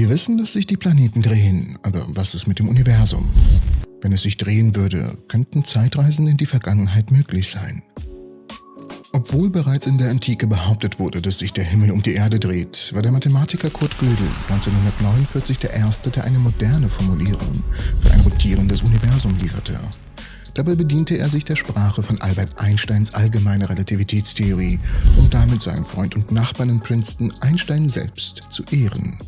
Wir wissen, dass sich die Planeten drehen, aber was ist mit dem Universum? Wenn es sich drehen würde, könnten Zeitreisen in die Vergangenheit möglich sein. Obwohl bereits in der Antike behauptet wurde, dass sich der Himmel um die Erde dreht, war der Mathematiker Kurt Gödel 1949 der Erste, der eine moderne Formulierung für ein rotierendes Universum lieferte. Dabei bediente er sich der Sprache von Albert Einsteins allgemeine Relativitätstheorie, um damit seinen Freund und Nachbarn in Princeton Einstein selbst zu ehren.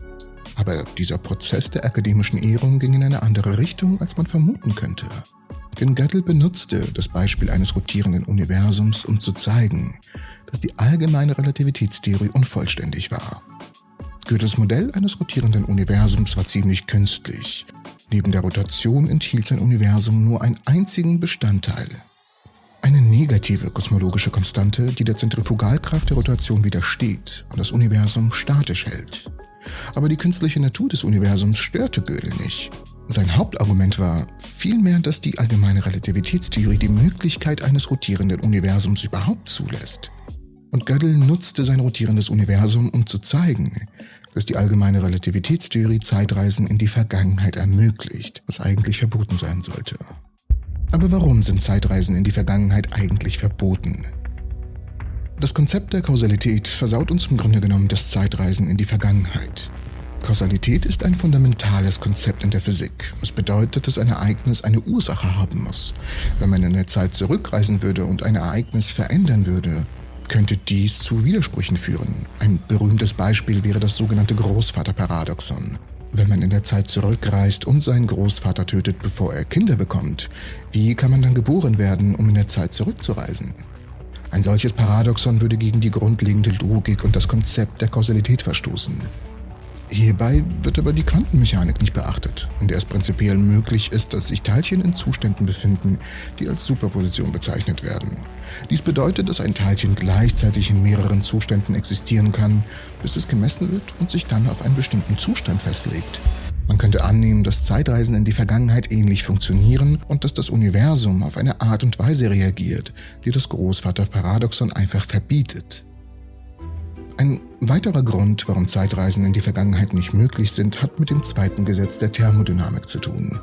Aber dieser Prozess der akademischen Ehrung ging in eine andere Richtung, als man vermuten könnte. Denn Gödel benutzte das Beispiel eines rotierenden Universums, um zu zeigen, dass die allgemeine Relativitätstheorie unvollständig war. Goethes Modell eines rotierenden Universums war ziemlich künstlich. Neben der Rotation enthielt sein Universum nur einen einzigen Bestandteil. Eine negative kosmologische Konstante, die der Zentrifugalkraft der Rotation widersteht und das Universum statisch hält. Aber die künstliche Natur des Universums störte Gödel nicht. Sein Hauptargument war vielmehr, dass die allgemeine Relativitätstheorie die Möglichkeit eines rotierenden Universums überhaupt zulässt. Und Gödel nutzte sein rotierendes Universum, um zu zeigen, dass die allgemeine Relativitätstheorie Zeitreisen in die Vergangenheit ermöglicht, was eigentlich verboten sein sollte. Aber warum sind Zeitreisen in die Vergangenheit eigentlich verboten? Das Konzept der Kausalität versaut uns im Grunde genommen das Zeitreisen in die Vergangenheit. Kausalität ist ein fundamentales Konzept in der Physik. Es bedeutet, dass ein Ereignis eine Ursache haben muss. Wenn man in der Zeit zurückreisen würde und ein Ereignis verändern würde, könnte dies zu Widersprüchen führen. Ein berühmtes Beispiel wäre das sogenannte Großvaterparadoxon. Wenn man in der Zeit zurückreist und seinen Großvater tötet, bevor er Kinder bekommt, wie kann man dann geboren werden, um in der Zeit zurückzureisen? Ein solches Paradoxon würde gegen die grundlegende Logik und das Konzept der Kausalität verstoßen. Hierbei wird aber die Quantenmechanik nicht beachtet, in der es prinzipiell möglich ist, dass sich Teilchen in Zuständen befinden, die als Superposition bezeichnet werden. Dies bedeutet, dass ein Teilchen gleichzeitig in mehreren Zuständen existieren kann, bis es gemessen wird und sich dann auf einen bestimmten Zustand festlegt. Man könnte annehmen, dass Zeitreisen in die Vergangenheit ähnlich funktionieren und dass das Universum auf eine Art und Weise reagiert, die das Großvaterparadoxon einfach verbietet. Ein weiterer Grund, warum Zeitreisen in die Vergangenheit nicht möglich sind, hat mit dem zweiten Gesetz der Thermodynamik zu tun.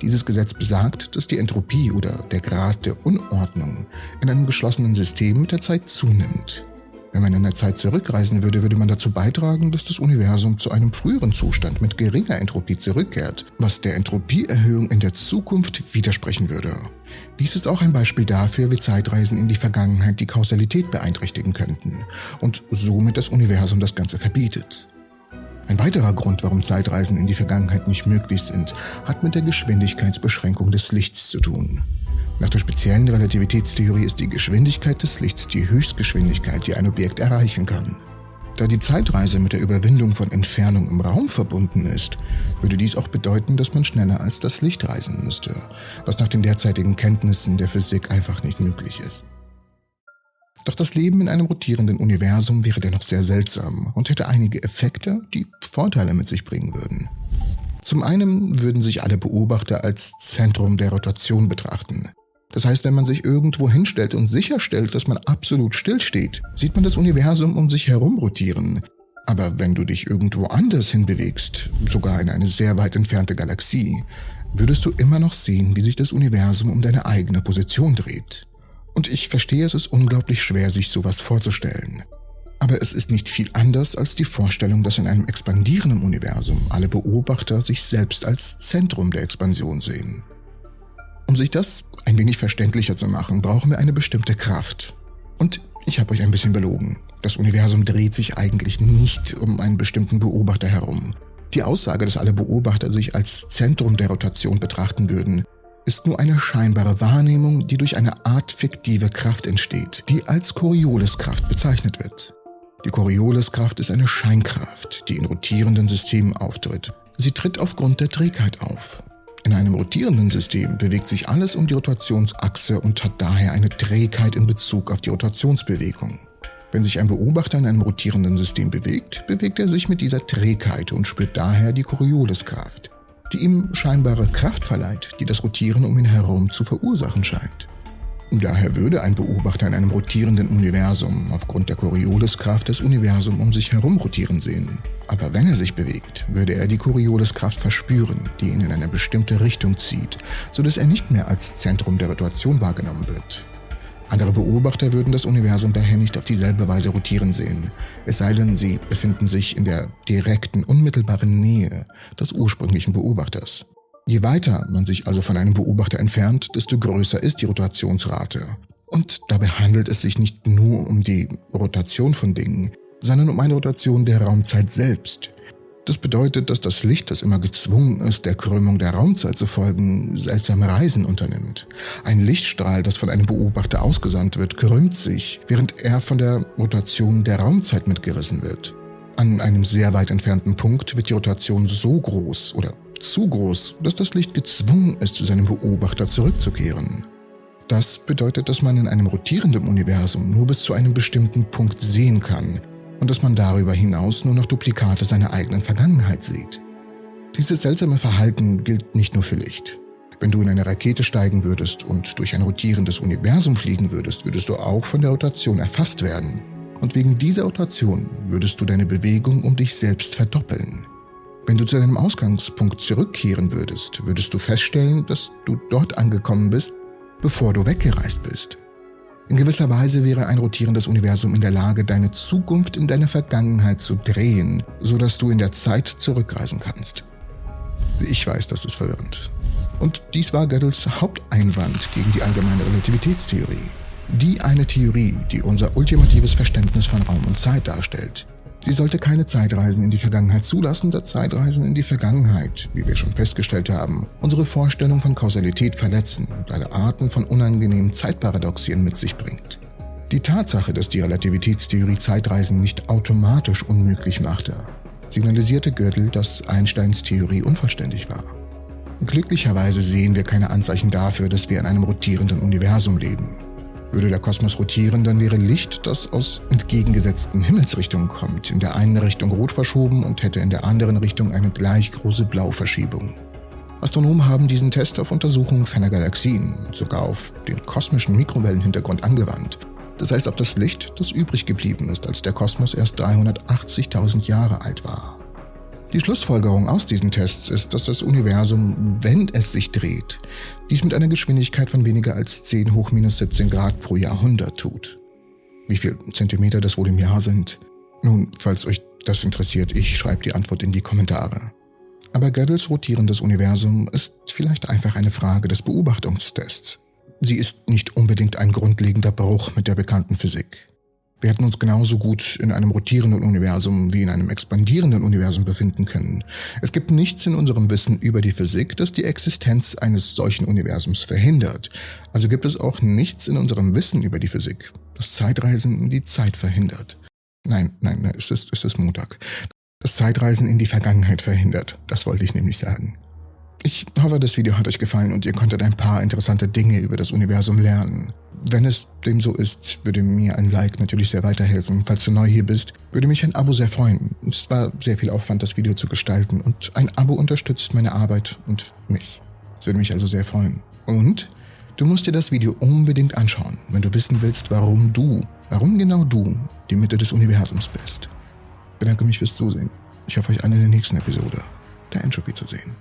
Dieses Gesetz besagt, dass die Entropie oder der Grad der Unordnung in einem geschlossenen System mit der Zeit zunimmt. Wenn man in der Zeit zurückreisen würde, würde man dazu beitragen, dass das Universum zu einem früheren Zustand mit geringer Entropie zurückkehrt, was der Entropieerhöhung in der Zukunft widersprechen würde. Dies ist auch ein Beispiel dafür, wie Zeitreisen in die Vergangenheit die Kausalität beeinträchtigen könnten und somit das Universum das Ganze verbietet. Ein weiterer Grund, warum Zeitreisen in die Vergangenheit nicht möglich sind, hat mit der Geschwindigkeitsbeschränkung des Lichts zu tun. Nach der speziellen Relativitätstheorie ist die Geschwindigkeit des Lichts die Höchstgeschwindigkeit, die ein Objekt erreichen kann. Da die Zeitreise mit der Überwindung von Entfernung im Raum verbunden ist, würde dies auch bedeuten, dass man schneller als das Licht reisen müsste, was nach den derzeitigen Kenntnissen der Physik einfach nicht möglich ist. Doch das Leben in einem rotierenden Universum wäre dennoch sehr seltsam und hätte einige Effekte, die Vorteile mit sich bringen würden. Zum einen würden sich alle Beobachter als Zentrum der Rotation betrachten. Das heißt, wenn man sich irgendwo hinstellt und sicherstellt, dass man absolut stillsteht, sieht man das Universum um sich herum rotieren. Aber wenn du dich irgendwo anders hinbewegst, sogar in eine sehr weit entfernte Galaxie, würdest du immer noch sehen, wie sich das Universum um deine eigene Position dreht. Und ich verstehe, es ist unglaublich schwer, sich sowas vorzustellen. Aber es ist nicht viel anders als die Vorstellung, dass in einem expandierenden Universum alle Beobachter sich selbst als Zentrum der Expansion sehen. Um sich das ein wenig verständlicher zu machen, brauchen wir eine bestimmte Kraft. Und ich habe euch ein bisschen belogen. Das Universum dreht sich eigentlich nicht um einen bestimmten Beobachter herum. Die Aussage, dass alle Beobachter sich als Zentrum der Rotation betrachten würden, ist nur eine scheinbare Wahrnehmung, die durch eine Art fiktive Kraft entsteht, die als Corioliskraft bezeichnet wird. Die Corioliskraft ist eine Scheinkraft, die in rotierenden Systemen auftritt. Sie tritt aufgrund der Trägheit auf. In einem rotierenden System bewegt sich alles um die Rotationsachse und hat daher eine Trägheit in Bezug auf die Rotationsbewegung. Wenn sich ein Beobachter in einem rotierenden System bewegt, bewegt er sich mit dieser Trägheit und spürt daher die Corioliskraft, die ihm scheinbare Kraft verleiht, die das Rotieren um ihn herum zu verursachen scheint. Daher würde ein Beobachter in einem rotierenden Universum aufgrund der Corioliskraft des Universums um sich herum rotieren sehen. Aber wenn er sich bewegt, würde er die Corioliskraft verspüren, die ihn in eine bestimmte Richtung zieht, sodass er nicht mehr als Zentrum der Rotation wahrgenommen wird. Andere Beobachter würden das Universum daher nicht auf dieselbe Weise rotieren sehen, es sei denn, sie befinden sich in der direkten, unmittelbaren Nähe des ursprünglichen Beobachters. Je weiter man sich also von einem Beobachter entfernt, desto größer ist die Rotationsrate. Und dabei handelt es sich nicht nur um die Rotation von Dingen, sondern um eine Rotation der Raumzeit selbst. Das bedeutet, dass das Licht, das immer gezwungen ist, der Krümmung der Raumzeit zu folgen, seltsame Reisen unternimmt. Ein Lichtstrahl, das von einem Beobachter ausgesandt wird, krümmt sich, während er von der Rotation der Raumzeit mitgerissen wird. An einem sehr weit entfernten Punkt wird die Rotation so groß oder zu groß, dass das Licht gezwungen ist, zu seinem Beobachter zurückzukehren. Das bedeutet, dass man in einem rotierenden Universum nur bis zu einem bestimmten Punkt sehen kann und dass man darüber hinaus nur noch Duplikate seiner eigenen Vergangenheit sieht. Dieses seltsame Verhalten gilt nicht nur für Licht. Wenn du in eine Rakete steigen würdest und durch ein rotierendes Universum fliegen würdest, würdest du auch von der Rotation erfasst werden. Und wegen dieser Rotation würdest du deine Bewegung um dich selbst verdoppeln. Wenn du zu deinem Ausgangspunkt zurückkehren würdest, würdest du feststellen, dass du dort angekommen bist, bevor du weggereist bist. In gewisser Weise wäre ein rotierendes Universum in der Lage, deine Zukunft in deine Vergangenheit zu drehen, sodass du in der Zeit zurückreisen kannst. Ich weiß, das ist verwirrend. Und dies war Gödels Haupteinwand gegen die allgemeine Relativitätstheorie. Die eine Theorie, die unser ultimatives Verständnis von Raum und Zeit darstellt. Sie sollte keine Zeitreisen in die Vergangenheit zulassen, da Zeitreisen in die Vergangenheit, wie wir schon festgestellt haben, unsere Vorstellung von Kausalität verletzen und alle Arten von unangenehmen Zeitparadoxien mit sich bringt. Die Tatsache, dass die Relativitätstheorie Zeitreisen nicht automatisch unmöglich machte, signalisierte Gödel, dass Einsteins Theorie unvollständig war. Glücklicherweise sehen wir keine Anzeichen dafür, dass wir in einem rotierenden Universum leben. Würde der Kosmos rotieren, dann wäre Licht, das aus entgegengesetzten Himmelsrichtungen kommt, in der einen Richtung rot verschoben und hätte in der anderen Richtung eine gleich große Blauverschiebung. Astronomen haben diesen Test auf Untersuchungen ferner Galaxien sogar auf den kosmischen Mikrowellenhintergrund angewandt. Das heißt auf das Licht, das übrig geblieben ist, als der Kosmos erst 380.000 Jahre alt war. Die Schlussfolgerung aus diesen Tests ist, dass das Universum, wenn es sich dreht, dies mit einer Geschwindigkeit von weniger als 10 hoch minus 17 Grad pro Jahrhundert tut. Wie viel Zentimeter das wohl im Jahr sind? Nun, falls euch das interessiert, ich schreibe die Antwort in die Kommentare. Aber Gödels rotierendes Universum ist vielleicht einfach eine Frage des Beobachtungstests. Sie ist nicht unbedingt ein grundlegender Bruch mit der bekannten Physik. Wir hätten uns genauso gut in einem rotierenden Universum wie in einem expandierenden Universum befinden können. Es gibt nichts in unserem Wissen über die Physik, das die Existenz eines solchen Universums verhindert. Also gibt es auch nichts in unserem Wissen über die Physik, das Zeitreisen in die Zeit verhindert. Nein, nein, nein es ist, es ist Montag. Das Zeitreisen in die Vergangenheit verhindert. Das wollte ich nämlich sagen. Ich hoffe, das Video hat euch gefallen und ihr konntet ein paar interessante Dinge über das Universum lernen. Wenn es dem so ist, würde mir ein Like natürlich sehr weiterhelfen. Falls du neu hier bist, würde mich ein Abo sehr freuen. Es war sehr viel Aufwand, das Video zu gestalten und ein Abo unterstützt meine Arbeit und mich. Es würde mich also sehr freuen. Und du musst dir das Video unbedingt anschauen, wenn du wissen willst, warum du, warum genau du die Mitte des Universums bist. Ich bedanke mich fürs Zusehen. Ich hoffe euch alle in der nächsten Episode der Entropy zu sehen.